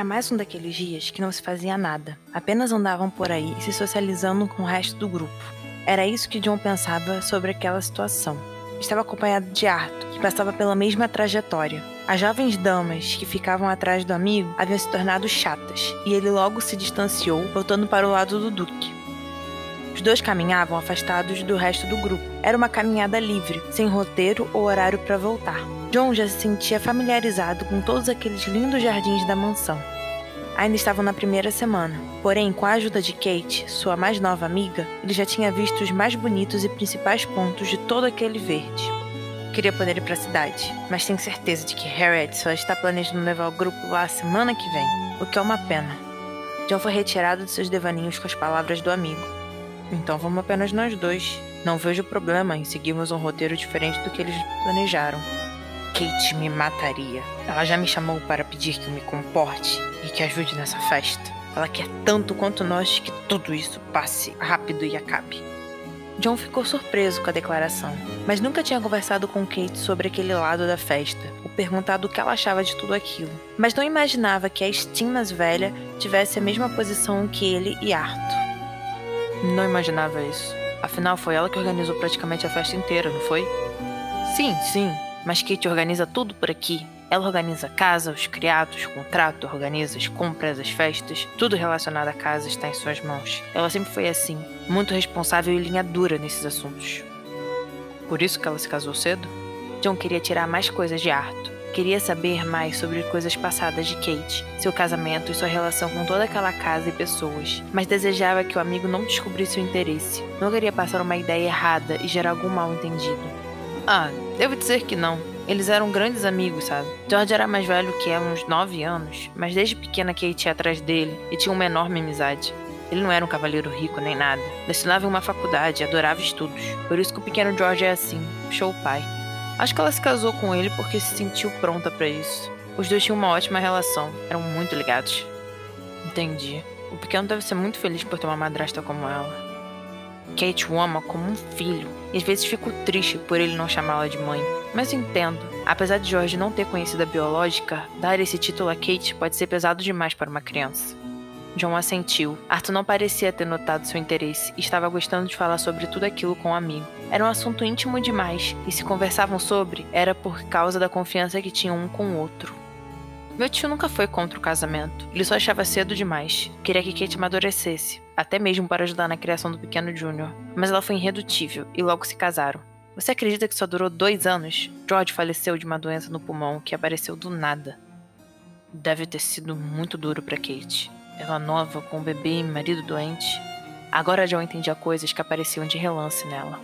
Era mais um daqueles dias que não se fazia nada, apenas andavam por aí se socializando com o resto do grupo. Era isso que John pensava sobre aquela situação. Estava acompanhado de Arthur, que passava pela mesma trajetória. As jovens damas que ficavam atrás do amigo haviam se tornado chatas, e ele logo se distanciou, voltando para o lado do Duque. Os dois caminhavam afastados do resto do grupo. Era uma caminhada livre, sem roteiro ou horário para voltar. John já se sentia familiarizado com todos aqueles lindos jardins da mansão. Ainda estavam na primeira semana, porém, com a ajuda de Kate, sua mais nova amiga, ele já tinha visto os mais bonitos e principais pontos de todo aquele verde. Queria poder ir para a cidade, mas tenho certeza de que Harriet só está planejando levar o grupo lá a semana que vem, o que é uma pena. John foi retirado de seus devaninhos com as palavras do amigo. Então vamos apenas nós dois. Não vejo problema em seguirmos um roteiro diferente do que eles planejaram. Kate me mataria. Ela já me chamou para pedir que eu me comporte e que ajude nessa festa. Ela quer tanto quanto nós que tudo isso passe rápido e acabe. John ficou surpreso com a declaração, mas nunca tinha conversado com Kate sobre aquele lado da festa, ou perguntado o que ela achava de tudo aquilo. Mas não imaginava que a Steam mais velha tivesse a mesma posição que ele e Arthur. Não imaginava isso. Afinal, foi ela que organizou praticamente a festa inteira, não foi? Sim, sim, mas Kate organiza tudo por aqui. Ela organiza a casa, os criados, o contrato, organiza as compras, as festas, tudo relacionado à casa está em suas mãos. Ela sempre foi assim, muito responsável e linha dura nesses assuntos. Por isso que ela se casou cedo? John queria tirar mais coisas de Arthur. Queria saber mais sobre coisas passadas de Kate, seu casamento e sua relação com toda aquela casa e pessoas, mas desejava que o amigo não descobrisse o interesse. Não queria passar uma ideia errada e gerar algum mal entendido. Ah, devo dizer que não. Eles eram grandes amigos, sabe? George era mais velho que ela, uns 9 anos, mas desde pequena Kate ia atrás dele e tinha uma enorme amizade. Ele não era um cavaleiro rico nem nada. Destinava em uma faculdade e adorava estudos. Por isso que o pequeno George é assim, o pai. Acho que ela se casou com ele porque se sentiu pronta para isso. Os dois tinham uma ótima relação, eram muito ligados. Entendi. O pequeno deve ser muito feliz por ter uma madrasta como ela. Kate o ama como um filho, e às vezes fico triste por ele não chamá-la de mãe. Mas entendo. Apesar de George não ter conhecido a biológica, dar esse título a Kate pode ser pesado demais para uma criança. John assentiu. Arthur não parecia ter notado seu interesse e estava gostando de falar sobre tudo aquilo com o um amigo. Era um assunto íntimo demais, e se conversavam sobre, era por causa da confiança que tinham um com o outro. Meu tio nunca foi contra o casamento. Ele só achava cedo demais. Queria que Kate amadurecesse, até mesmo para ajudar na criação do pequeno Junior. Mas ela foi irredutível e logo se casaram. Você acredita que só durou dois anos? George faleceu de uma doença no pulmão que apareceu do nada. Deve ter sido muito duro para Kate. Ela nova, com um bebê e marido doente. Agora John entendia coisas que apareciam de relance nela.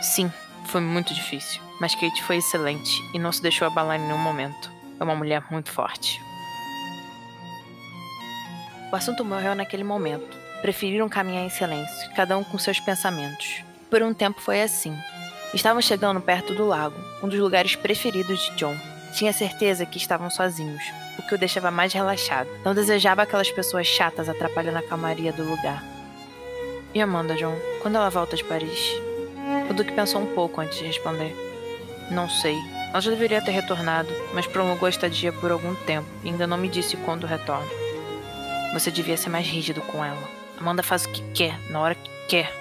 Sim, foi muito difícil, mas Kate foi excelente e não se deixou abalar em nenhum momento. É uma mulher muito forte. O assunto morreu naquele momento. Preferiram caminhar em silêncio, cada um com seus pensamentos. Por um tempo foi assim. Estavam chegando perto do lago, um dos lugares preferidos de John. Tinha certeza que estavam sozinhos, o que o deixava mais relaxado. Não desejava aquelas pessoas chatas atrapalhando a calmaria do lugar. E Amanda, John, quando ela volta de Paris? O Duque pensou um pouco antes de responder. Não sei. Ela já deveria ter retornado, mas prolongou a estadia por algum tempo e ainda não me disse quando retorna. Você devia ser mais rígido com ela. Amanda faz o que quer, na hora que quer.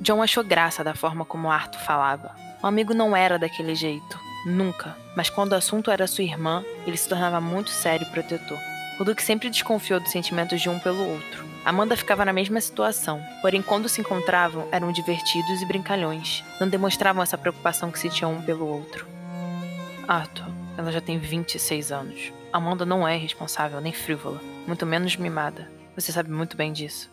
John achou graça da forma como Arthur falava. O amigo não era daquele jeito. Nunca. Mas quando o assunto era sua irmã, ele se tornava muito sério e protetor. O Duque sempre desconfiou dos sentimentos de um pelo outro. Amanda ficava na mesma situação, porém, quando se encontravam, eram divertidos e brincalhões. Não demonstravam essa preocupação que se tinham um pelo outro. Arthur, ela já tem 26 anos. Amanda não é responsável nem frívola, muito menos mimada. Você sabe muito bem disso.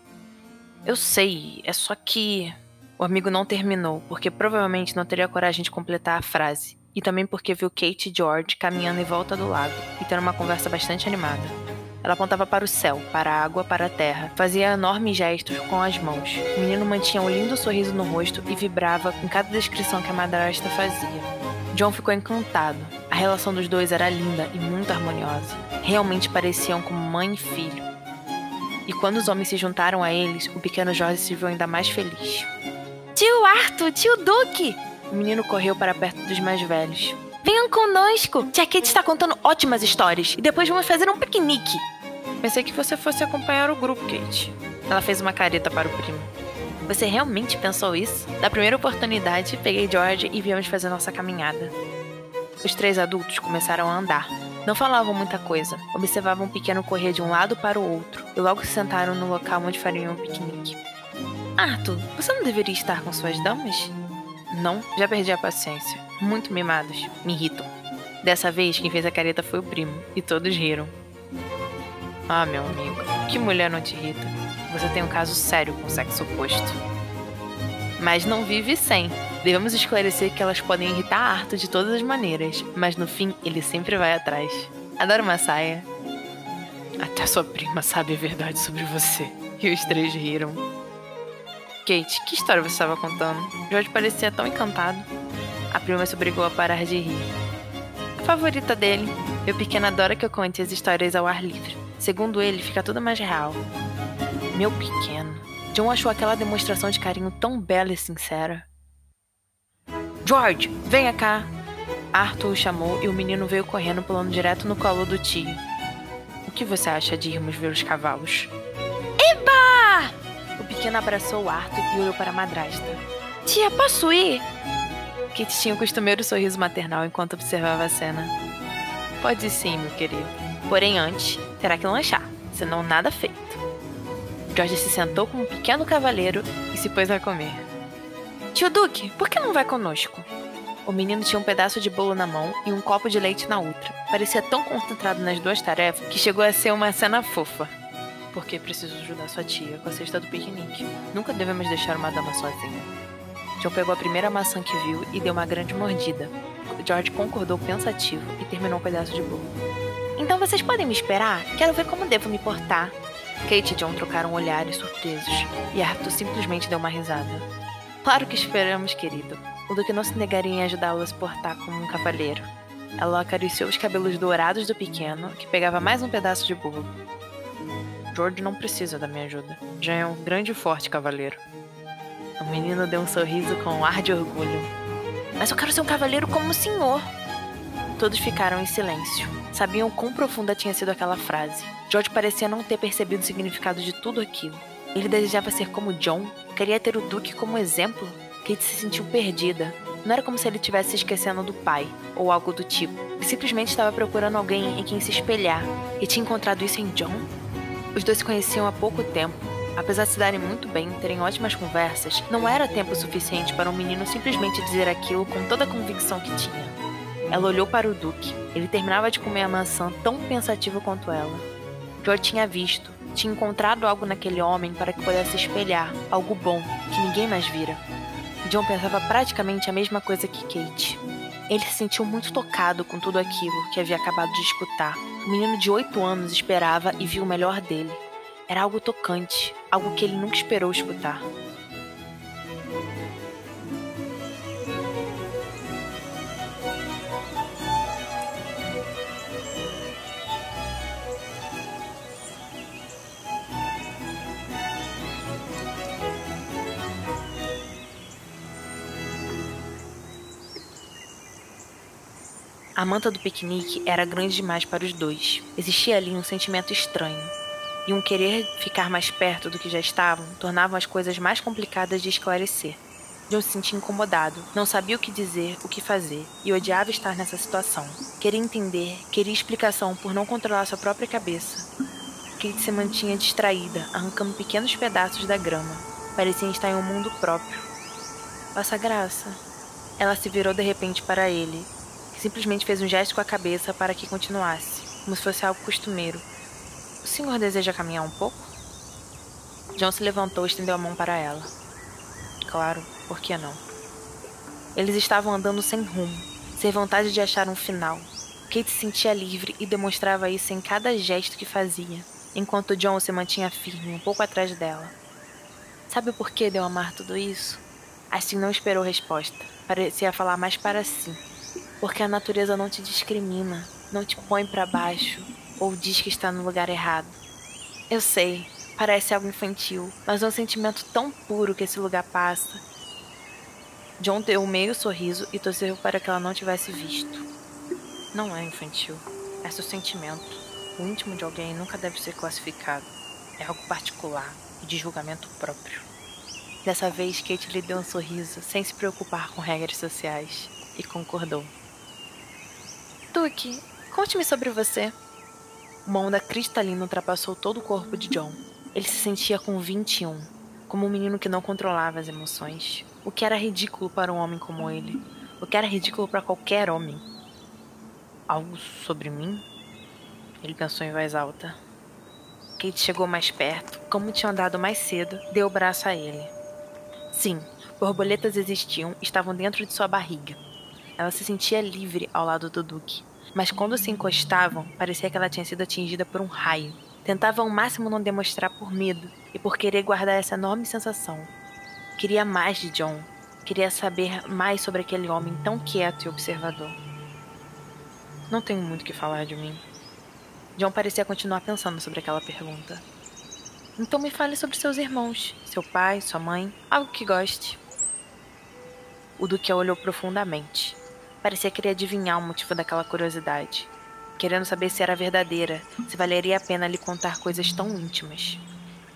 Eu sei, é só que. O amigo não terminou, porque provavelmente não teria coragem de completar a frase. E também porque viu Kate e George caminhando em volta do lago e tendo uma conversa bastante animada. Ela apontava para o céu, para a água, para a terra, fazia enormes gestos com as mãos. O menino mantinha um lindo sorriso no rosto e vibrava com cada descrição que a madrasta fazia. John ficou encantado. A relação dos dois era linda e muito harmoniosa. Realmente pareciam como mãe e filho. E quando os homens se juntaram a eles, o pequeno Jorge se viu ainda mais feliz. Tio Arthur, tio Duque! O menino correu para perto dos mais velhos. Venham conosco! Tia Kate está contando ótimas histórias e depois vamos fazer um piquenique. Pensei que você fosse acompanhar o grupo, Kate. Ela fez uma careta para o primo. Você realmente pensou isso? Da primeira oportunidade, peguei George e viemos fazer nossa caminhada. Os três adultos começaram a andar. Não falavam muita coisa, observavam o pequeno correr de um lado para o outro e logo se sentaram no local onde fariam um piquenique. Arthur, você não deveria estar com suas damas? Não, já perdi a paciência. Muito mimados, me irritam. Dessa vez, quem fez a careta foi o primo, e todos riram. Ah, meu amigo, que mulher não te irrita? Você tem um caso sério com o sexo oposto. Mas não vive sem. Devemos esclarecer que elas podem irritar Arthur de todas as maneiras, mas no fim ele sempre vai atrás. Adoro uma saia. Até sua prima sabe a verdade sobre você. E os três riram. Kate, que história você estava contando? George parecia tão encantado. A prima se obrigou a parar de rir. A favorita dele. Meu pequeno adora que eu conte as histórias ao ar livre. Segundo ele, fica tudo mais real. Meu pequeno. John achou aquela demonstração de carinho tão bela e sincera. George, venha cá! Arthur o chamou e o menino veio correndo, pulando direto no colo do tio. O que você acha de irmos ver os cavalos? pequeno abraçou Arthur e olhou para a madrasta. Tia, posso ir? Kate tinha o costumeiro sorriso maternal enquanto observava a cena. Pode sim, meu querido. Porém, antes, terá que lanchar, senão nada feito. George se sentou como um pequeno cavaleiro e se pôs a comer. Tio Duque, por que não vai conosco? O menino tinha um pedaço de bolo na mão e um copo de leite na outra. Parecia tão concentrado nas duas tarefas que chegou a ser uma cena fofa porque preciso ajudar sua tia com a cesta do piquenique. Nunca devemos deixar uma dama sozinha. John pegou a primeira maçã que viu e deu uma grande mordida. George concordou pensativo e terminou um pedaço de bolo. Então vocês podem me esperar? Quero ver como devo me portar. Kate e John trocaram olhares surpresos e Arthur simplesmente deu uma risada. Claro que esperamos, querido. O Duque não se negaria em ajudá-lo a se portar como um cavaleiro. Ela acariciou os cabelos dourados do pequeno, que pegava mais um pedaço de bolo. George não precisa da minha ajuda. Já é um grande e forte cavaleiro. O menino deu um sorriso com um ar de orgulho. Mas eu quero ser um cavaleiro como o senhor. Todos ficaram em silêncio. Sabiam quão profunda tinha sido aquela frase. George parecia não ter percebido o significado de tudo aquilo. Ele desejava ser como John, queria ter o Duque como exemplo. Kate se sentiu perdida. Não era como se ele estivesse se esquecendo do pai, ou algo do tipo. Ele simplesmente estava procurando alguém em quem se espelhar. E tinha encontrado isso em John? Os dois se conheciam há pouco tempo. Apesar de se darem muito bem, terem ótimas conversas, não era tempo suficiente para um menino simplesmente dizer aquilo com toda a convicção que tinha. Ela olhou para o Duque. Ele terminava de comer a maçã tão pensativo quanto ela. George tinha visto, tinha encontrado algo naquele homem para que pudesse espelhar, algo bom, que ninguém mais vira. John pensava praticamente a mesma coisa que Kate. Ele se sentiu muito tocado com tudo aquilo que havia acabado de escutar. O menino de oito anos esperava e viu o melhor dele. Era algo tocante, algo que ele nunca esperou escutar. A manta do piquenique era grande demais para os dois. Existia ali um sentimento estranho. E um querer ficar mais perto do que já estavam tornavam as coisas mais complicadas de esclarecer. John se sentia incomodado, não sabia o que dizer, o que fazer, e odiava estar nessa situação. Queria entender, queria explicação por não controlar sua própria cabeça. Kate se mantinha distraída, arrancando pequenos pedaços da grama. Parecia estar em um mundo próprio. Vossa Graça. Ela se virou de repente para ele, simplesmente fez um gesto com a cabeça para que continuasse, como se fosse algo costumeiro. O senhor deseja caminhar um pouco? John se levantou e estendeu a mão para ela. Claro, por que não? Eles estavam andando sem rumo, sem vontade de achar um final. Kate se sentia livre e demonstrava isso em cada gesto que fazia, enquanto John se mantinha firme um pouco atrás dela. Sabe por que deu amar tudo isso? Assim não esperou resposta. Parecia falar mais para si. Porque a natureza não te discrimina, não te põe para baixo ou diz que está no lugar errado. Eu sei, parece algo infantil, mas é um sentimento tão puro que esse lugar passa. John deu um meio sorriso e torceu para que ela não tivesse visto. Não é infantil. É seu sentimento. O íntimo de alguém nunca deve ser classificado. É algo particular e de julgamento próprio. Dessa vez, Kate lhe deu um sorriso, sem se preocupar com regras sociais, e concordou. Duke, conte-me sobre você. Uma onda cristalina ultrapassou todo o corpo de John. Ele se sentia com 21, como um menino que não controlava as emoções. O que era ridículo para um homem como ele. O que era ridículo para qualquer homem. Algo sobre mim? Ele pensou em voz alta. Kate chegou mais perto, como tinha andado mais cedo, deu o braço a ele. Sim, borboletas existiam estavam dentro de sua barriga. Ela se sentia livre ao lado do Duque, mas quando se encostavam, parecia que ela tinha sido atingida por um raio. Tentava ao máximo não demonstrar por medo e por querer guardar essa enorme sensação. Queria mais de John. Queria saber mais sobre aquele homem tão quieto e observador. Não tenho muito o que falar de mim. John parecia continuar pensando sobre aquela pergunta. Então me fale sobre seus irmãos, seu pai, sua mãe, algo que goste. O Duque a olhou profundamente. Parecia querer adivinhar o motivo daquela curiosidade, querendo saber se era verdadeira, se valeria a pena lhe contar coisas tão íntimas.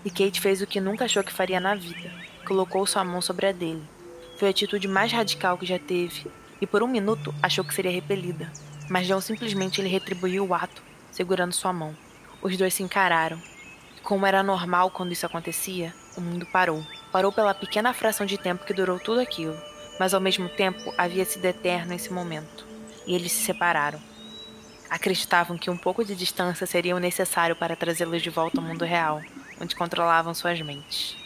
E Kate fez o que nunca achou que faria na vida: colocou sua mão sobre a dele. Foi a atitude mais radical que já teve, e por um minuto achou que seria repelida, mas John simplesmente lhe retribuiu o ato, segurando sua mão. Os dois se encararam. Como era normal quando isso acontecia, o mundo parou. Parou pela pequena fração de tempo que durou tudo aquilo, mas ao mesmo tempo havia sido eterno esse momento. E eles se separaram. Acreditavam que um pouco de distância seria o necessário para trazê-los de volta ao mundo real, onde controlavam suas mentes.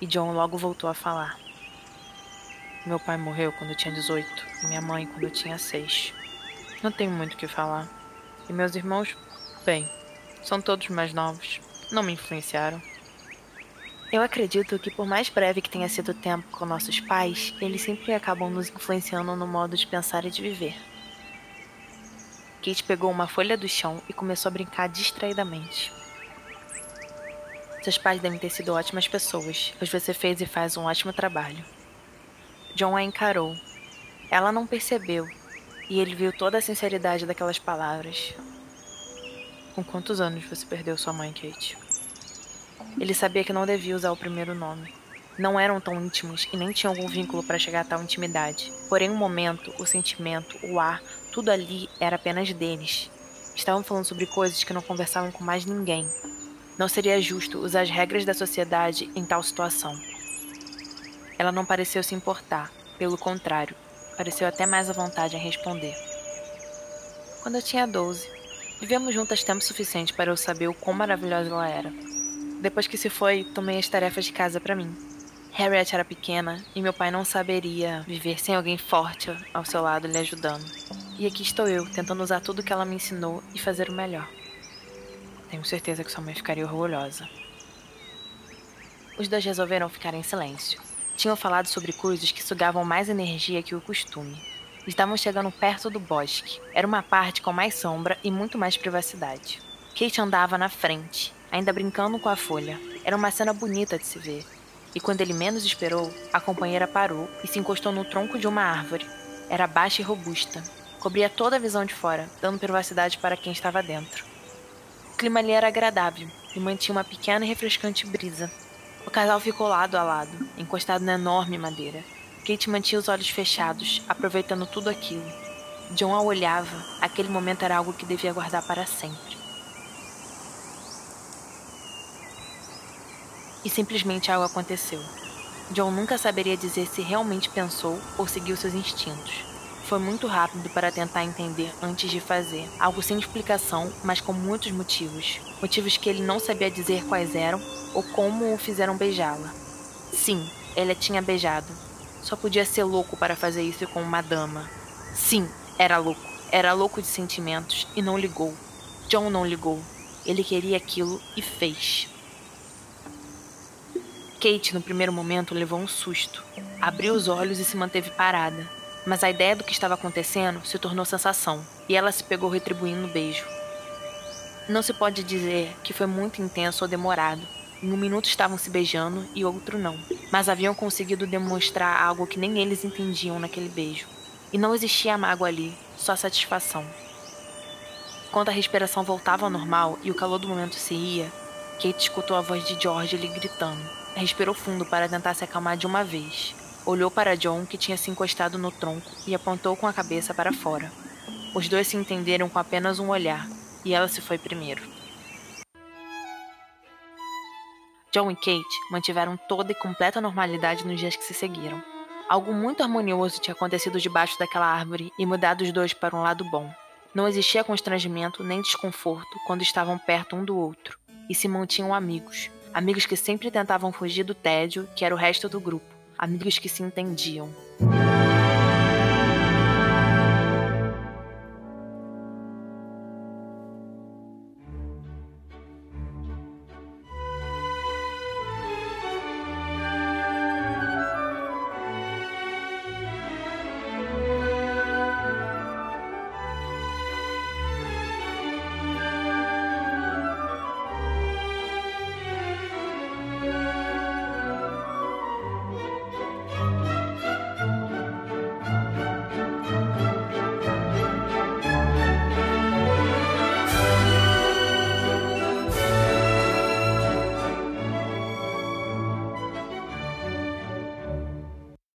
E John logo voltou a falar. Meu pai morreu quando eu tinha 18 e minha mãe quando eu tinha 6. Não tenho muito o que falar. E meus irmãos, bem, são todos mais novos. Não me influenciaram. Eu acredito que, por mais breve que tenha sido o tempo com nossos pais, eles sempre acabam nos influenciando no modo de pensar e de viver. Kate pegou uma folha do chão e começou a brincar distraidamente. Seus pais devem ter sido ótimas pessoas, pois você fez e faz um ótimo trabalho. John a encarou. Ela não percebeu, e ele viu toda a sinceridade daquelas palavras. Com quantos anos você perdeu sua mãe, Kate? Ele sabia que não devia usar o primeiro nome. Não eram tão íntimos e nem tinham algum vínculo para chegar a tal intimidade. Porém, o momento, o sentimento, o ar, tudo ali era apenas deles. Estavam falando sobre coisas que não conversavam com mais ninguém. Não seria justo usar as regras da sociedade em tal situação. Ela não pareceu se importar, pelo contrário, pareceu até mais à vontade em responder. Quando eu tinha 12, vivemos juntas tempo suficiente para eu saber o quão maravilhosa ela era. Depois que se foi, tomei as tarefas de casa para mim. Harriet era pequena e meu pai não saberia viver sem alguém forte ao seu lado lhe ajudando. E aqui estou eu, tentando usar tudo que ela me ensinou e fazer o melhor. Tenho certeza que sua mãe ficaria orgulhosa. Os dois resolveram ficar em silêncio. Tinham falado sobre coisas que sugavam mais energia que o costume. Estavam chegando perto do bosque. Era uma parte com mais sombra e muito mais privacidade. Kate andava na frente, ainda brincando com a folha. Era uma cena bonita de se ver. E quando ele menos esperou, a companheira parou e se encostou no tronco de uma árvore. Era baixa e robusta. Cobria toda a visão de fora, dando privacidade para quem estava dentro. O clima ali era agradável e mantinha uma pequena e refrescante brisa. O casal ficou lado a lado, encostado na enorme madeira. Kate mantinha os olhos fechados, aproveitando tudo aquilo. John a olhava, aquele momento era algo que devia guardar para sempre. E simplesmente algo aconteceu. John nunca saberia dizer se realmente pensou ou seguiu seus instintos. Foi muito rápido para tentar entender antes de fazer, algo sem explicação, mas com muitos motivos. Motivos que ele não sabia dizer quais eram ou como o fizeram beijá-la. Sim, ele a tinha beijado. Só podia ser louco para fazer isso com uma dama. Sim, era louco. Era louco de sentimentos e não ligou. John não ligou. Ele queria aquilo e fez. Kate, no primeiro momento, levou um susto. Abriu os olhos e se manteve parada. Mas a ideia do que estava acontecendo se tornou sensação, e ela se pegou retribuindo o beijo. Não se pode dizer que foi muito intenso ou demorado. Em um minuto estavam se beijando e outro não, mas haviam conseguido demonstrar algo que nem eles entendiam naquele beijo. E não existia mágoa ali, só satisfação. Quando a respiração voltava ao normal e o calor do momento se ia, Kate escutou a voz de George lhe gritando. Respirou fundo para tentar se acalmar de uma vez. Olhou para John, que tinha se encostado no tronco, e apontou com a cabeça para fora. Os dois se entenderam com apenas um olhar, e ela se foi primeiro. John e Kate mantiveram toda e completa normalidade nos dias que se seguiram. Algo muito harmonioso tinha acontecido debaixo daquela árvore e mudado os dois para um lado bom. Não existia constrangimento nem desconforto quando estavam perto um do outro, e se mantinham amigos, Amigos que sempre tentavam fugir do tédio, que era o resto do grupo. Amigos que se entendiam.